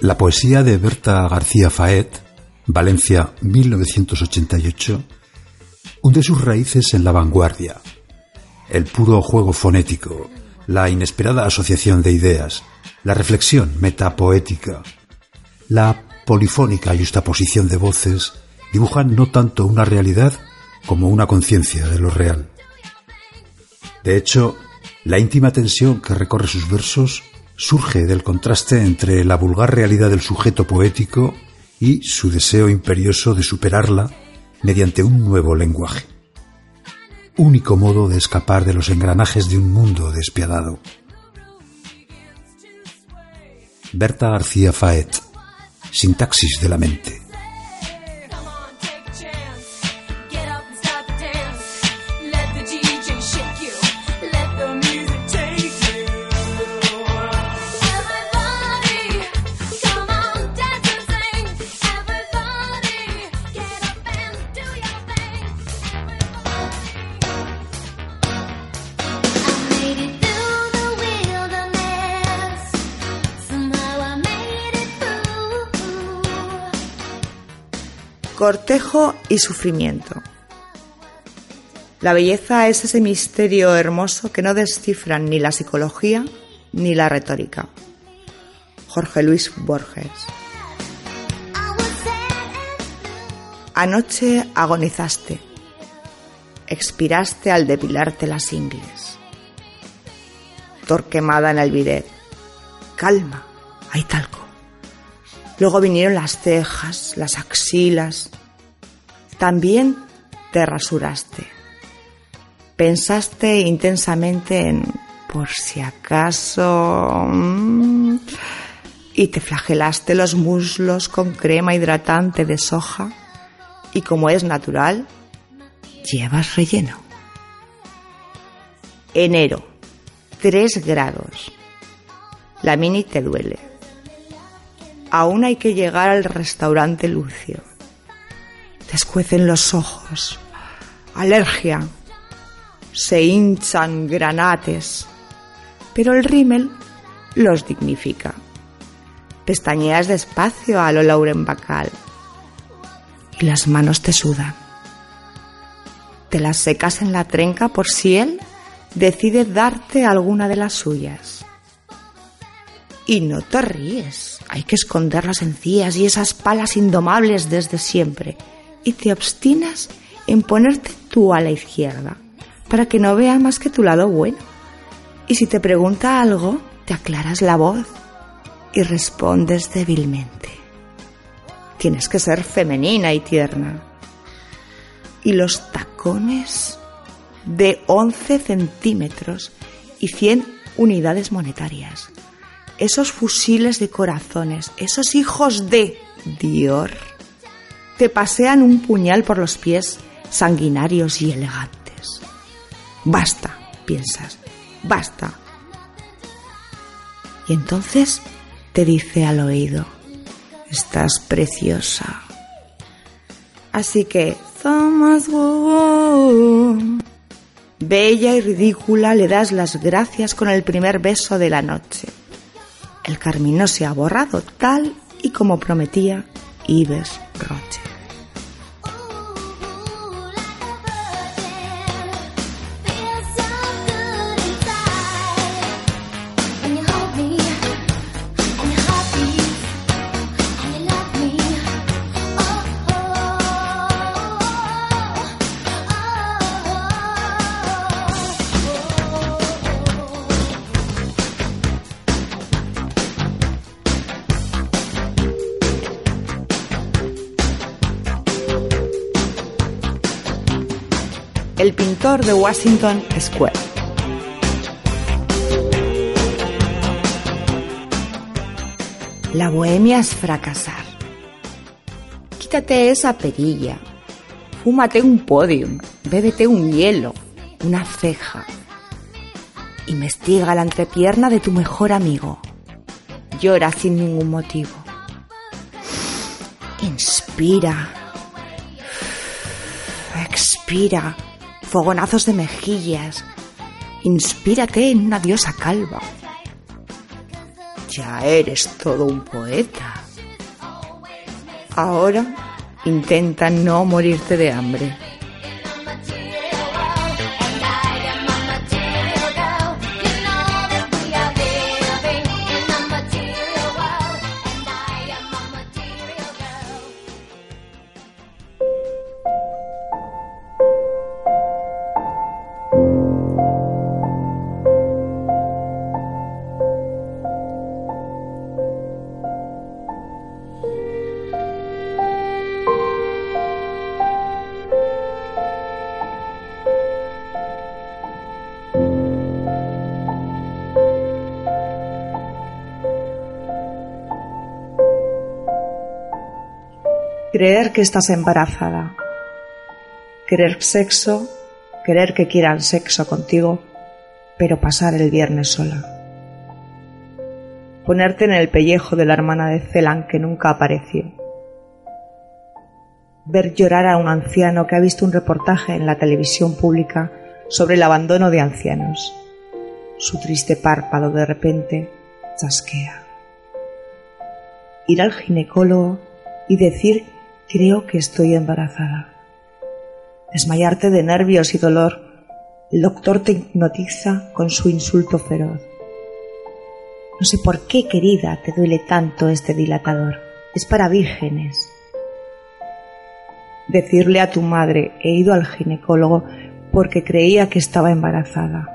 La poesía de Berta García Faet, Valencia 1988, hunde sus raíces en la vanguardia, el puro juego fonético, la inesperada asociación de ideas, la reflexión metapoética, la polifónica justaposición de voces dibujan no tanto una realidad como una conciencia de lo real. De hecho, la íntima tensión que recorre sus versos surge del contraste entre la vulgar realidad del sujeto poético y su deseo imperioso de superarla mediante un nuevo lenguaje. Único modo de escapar de los engranajes de un mundo despiadado. Berta García Faet, Sintaxis de la mente. Cortejo y sufrimiento. La belleza es ese misterio hermoso que no descifran ni la psicología ni la retórica. Jorge Luis Borges. Anoche agonizaste. Expiraste al depilarte las ingles. Torquemada en el bidet. Calma, hay talco. Luego vinieron las cejas, las axilas. También te rasuraste. Pensaste intensamente en por si acaso... Mm, y te flagelaste los muslos con crema hidratante de soja y como es natural, llevas relleno. Enero, 3 grados. La mini te duele aún hay que llegar al restaurante Lucio. Te escuecen los ojos. Alergia. Se hinchan granates. Pero el rímel los dignifica. Pestañeas despacio a lo Lauren Bacal. Y las manos te sudan. Te las secas en la trenca por si él decide darte alguna de las suyas. Y no te ríes. Hay que esconder las encías y esas palas indomables desde siempre. Y te obstinas en ponerte tú a la izquierda, para que no vea más que tu lado bueno. Y si te pregunta algo, te aclaras la voz y respondes débilmente. Tienes que ser femenina y tierna. Y los tacones de 11 centímetros y 100 unidades monetarias esos fusiles de corazones, esos hijos de Dior, te pasean un puñal por los pies sanguinarios y elegantes. Basta, piensas, basta. Y entonces te dice al oído, estás preciosa. Así que, Thomas Bella y ridícula le das las gracias con el primer beso de la noche. El carmín se ha borrado tal y como prometía Ives pintor de Washington Square. La bohemia es fracasar. Quítate esa perilla, fúmate un podium, bébete un hielo, una ceja. Investiga la entrepierna de tu mejor amigo. Llora sin ningún motivo. Inspira. Expira fogonazos de mejillas. Inspírate en una diosa calva. Ya eres todo un poeta. Ahora intenta no morirte de hambre. Creer que estás embarazada. Querer sexo, querer que quieran sexo contigo, pero pasar el viernes sola. Ponerte en el pellejo de la hermana de Celan que nunca apareció. Ver llorar a un anciano que ha visto un reportaje en la televisión pública sobre el abandono de ancianos. Su triste párpado de repente chasquea. Ir al ginecólogo y decir Creo que estoy embarazada. Desmayarte de nervios y dolor. El doctor te hipnotiza con su insulto feroz. No sé por qué, querida, te duele tanto este dilatador. Es para vírgenes. Decirle a tu madre, he ido al ginecólogo porque creía que estaba embarazada.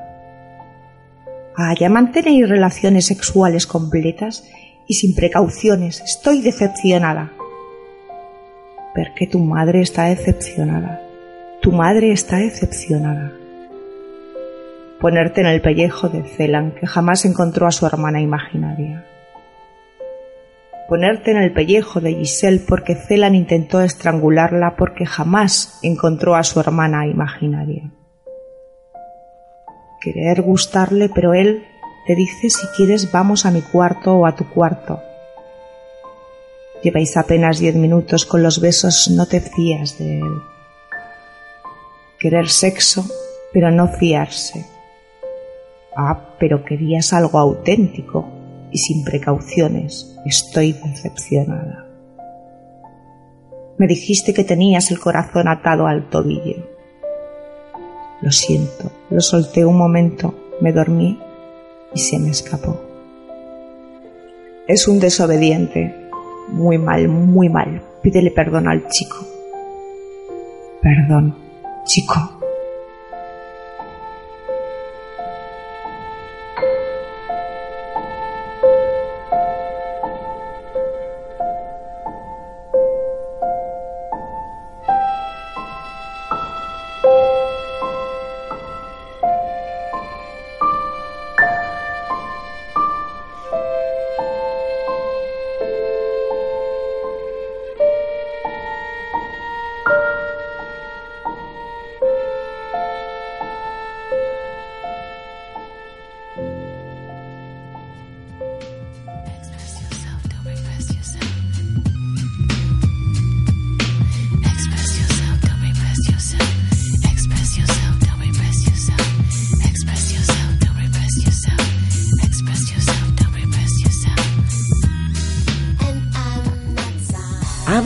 Ah, ya mantenéis relaciones sexuales completas y sin precauciones. Estoy decepcionada que tu madre está decepcionada. Tu madre está decepcionada. Ponerte en el pellejo de Celan, que jamás encontró a su hermana imaginaria. Ponerte en el pellejo de Giselle porque Celan intentó estrangularla porque jamás encontró a su hermana imaginaria. Querer gustarle, pero él te dice si quieres vamos a mi cuarto o a tu cuarto Lleváis apenas diez minutos con los besos, no te fías de él. Querer sexo, pero no fiarse. Ah, pero querías algo auténtico y sin precauciones. Estoy decepcionada. Me dijiste que tenías el corazón atado al tobillo. Lo siento, lo solté un momento, me dormí y se me escapó. Es un desobediente, muy mal, muy mal. Pídele perdón al chico. Perdón, chico.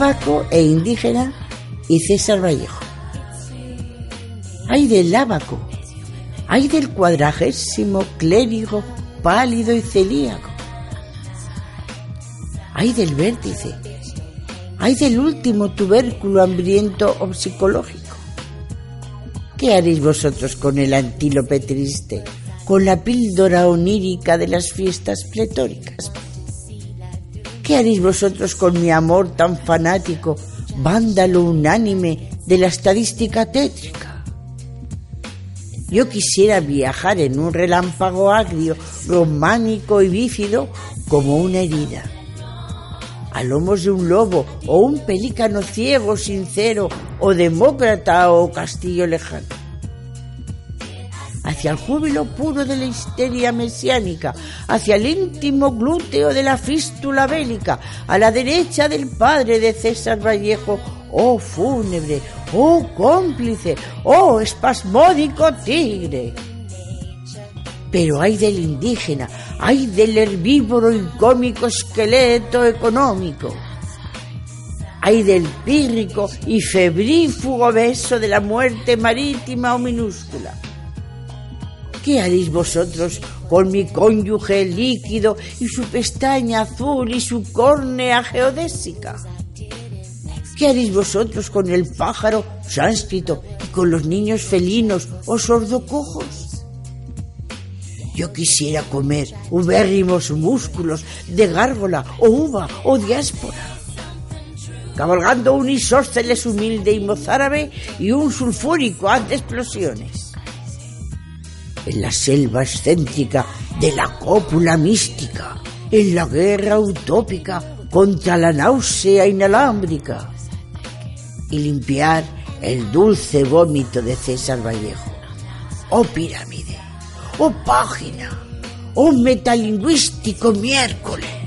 Ábaco e indígena y César Vallejo. Hay del ábaco, hay del cuadragésimo clérigo pálido y celíaco, hay del vértice, hay del último tubérculo hambriento o psicológico. ¿Qué haréis vosotros con el antílope triste, con la píldora onírica de las fiestas pletóricas? ¿Qué haréis vosotros con mi amor tan fanático, vándalo unánime de la estadística tétrica? Yo quisiera viajar en un relámpago agrio, románico y bífido como una herida. A lomos de un lobo o un pelícano ciego, sincero, o demócrata o castillo lejano hacia el júbilo puro de la histeria mesiánica, hacia el íntimo glúteo de la fístula bélica, a la derecha del padre de César Vallejo, oh fúnebre, oh cómplice, oh espasmódico tigre. Pero hay del indígena, Ay del herbívoro y cómico esqueleto económico. Ay del pírrico y febrífugo beso de la muerte marítima o minúscula. ¿Qué haréis vosotros con mi cónyuge líquido y su pestaña azul y su córnea geodésica? ¿Qué haréis vosotros con el pájaro sánscrito y con los niños felinos o sordocojos? Yo quisiera comer ubérrimos músculos de gárgola o uva o diáspora, cabalgando un isósceles humilde y mozárabe y un sulfúrico ante explosiones. En la selva excéntrica de la cópula mística, en la guerra utópica contra la náusea inalámbrica y limpiar el dulce vómito de César Vallejo. Oh pirámide, oh página, oh metalingüístico miércoles.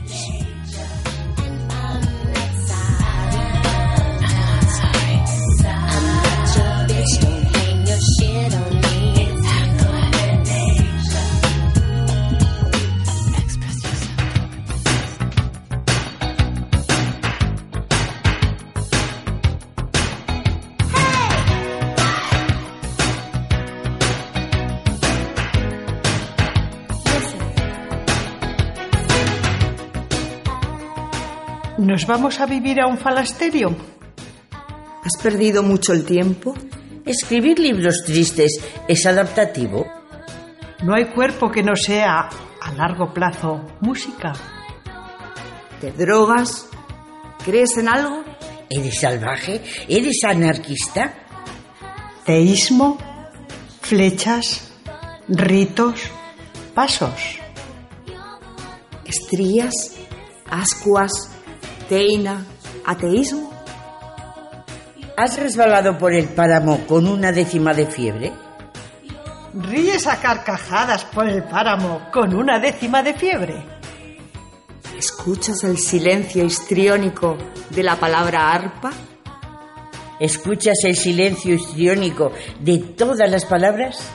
¿Nos vamos a vivir a un falasterio? ¿Has perdido mucho el tiempo? Escribir libros tristes es adaptativo. No hay cuerpo que no sea a largo plazo música. ¿Te drogas? ¿Crees en algo? ¿Eres salvaje? ¿Eres anarquista? Teísmo, flechas, ritos, pasos. ¿Estrías? ¿Ascuas? ¿Teina? ¿Ateísmo? ¿Has resbalado por el páramo con una décima de fiebre? ¿Ríes a carcajadas por el páramo con una décima de fiebre? ¿Escuchas el silencio histriónico de la palabra arpa? ¿Escuchas el silencio histriónico de todas las palabras?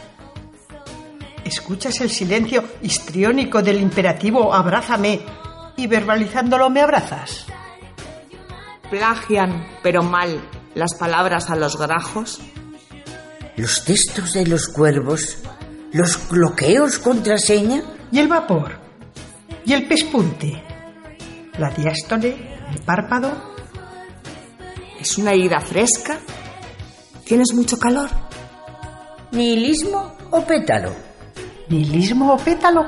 ¿Escuchas el silencio histriónico del imperativo abrázame y verbalizándolo me abrazas? ¿Plagian, pero mal, las palabras a los grajos? ¿Los textos de los cuervos? ¿Los bloqueos contraseña? ¿Y el vapor? ¿Y el pespunte? ¿La diástole? ¿El párpado? ¿Es una herida fresca? ¿Tienes mucho calor? ¿Nihilismo o pétalo? ¿Nihilismo o pétalo?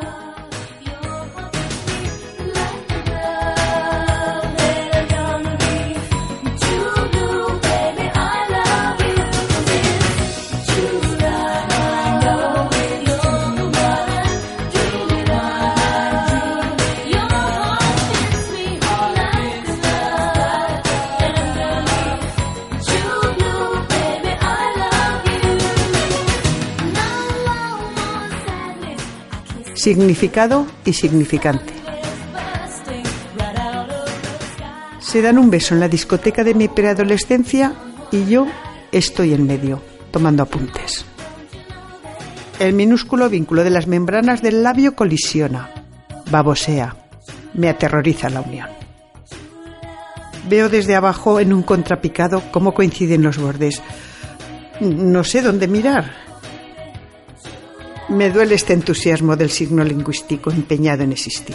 Significado y significante. Se dan un beso en la discoteca de mi preadolescencia y yo estoy en medio, tomando apuntes. El minúsculo vínculo de las membranas del labio colisiona, babosea, me aterroriza la unión. Veo desde abajo en un contrapicado cómo coinciden los bordes. No sé dónde mirar. Me duele este entusiasmo del signo lingüístico empeñado en existir.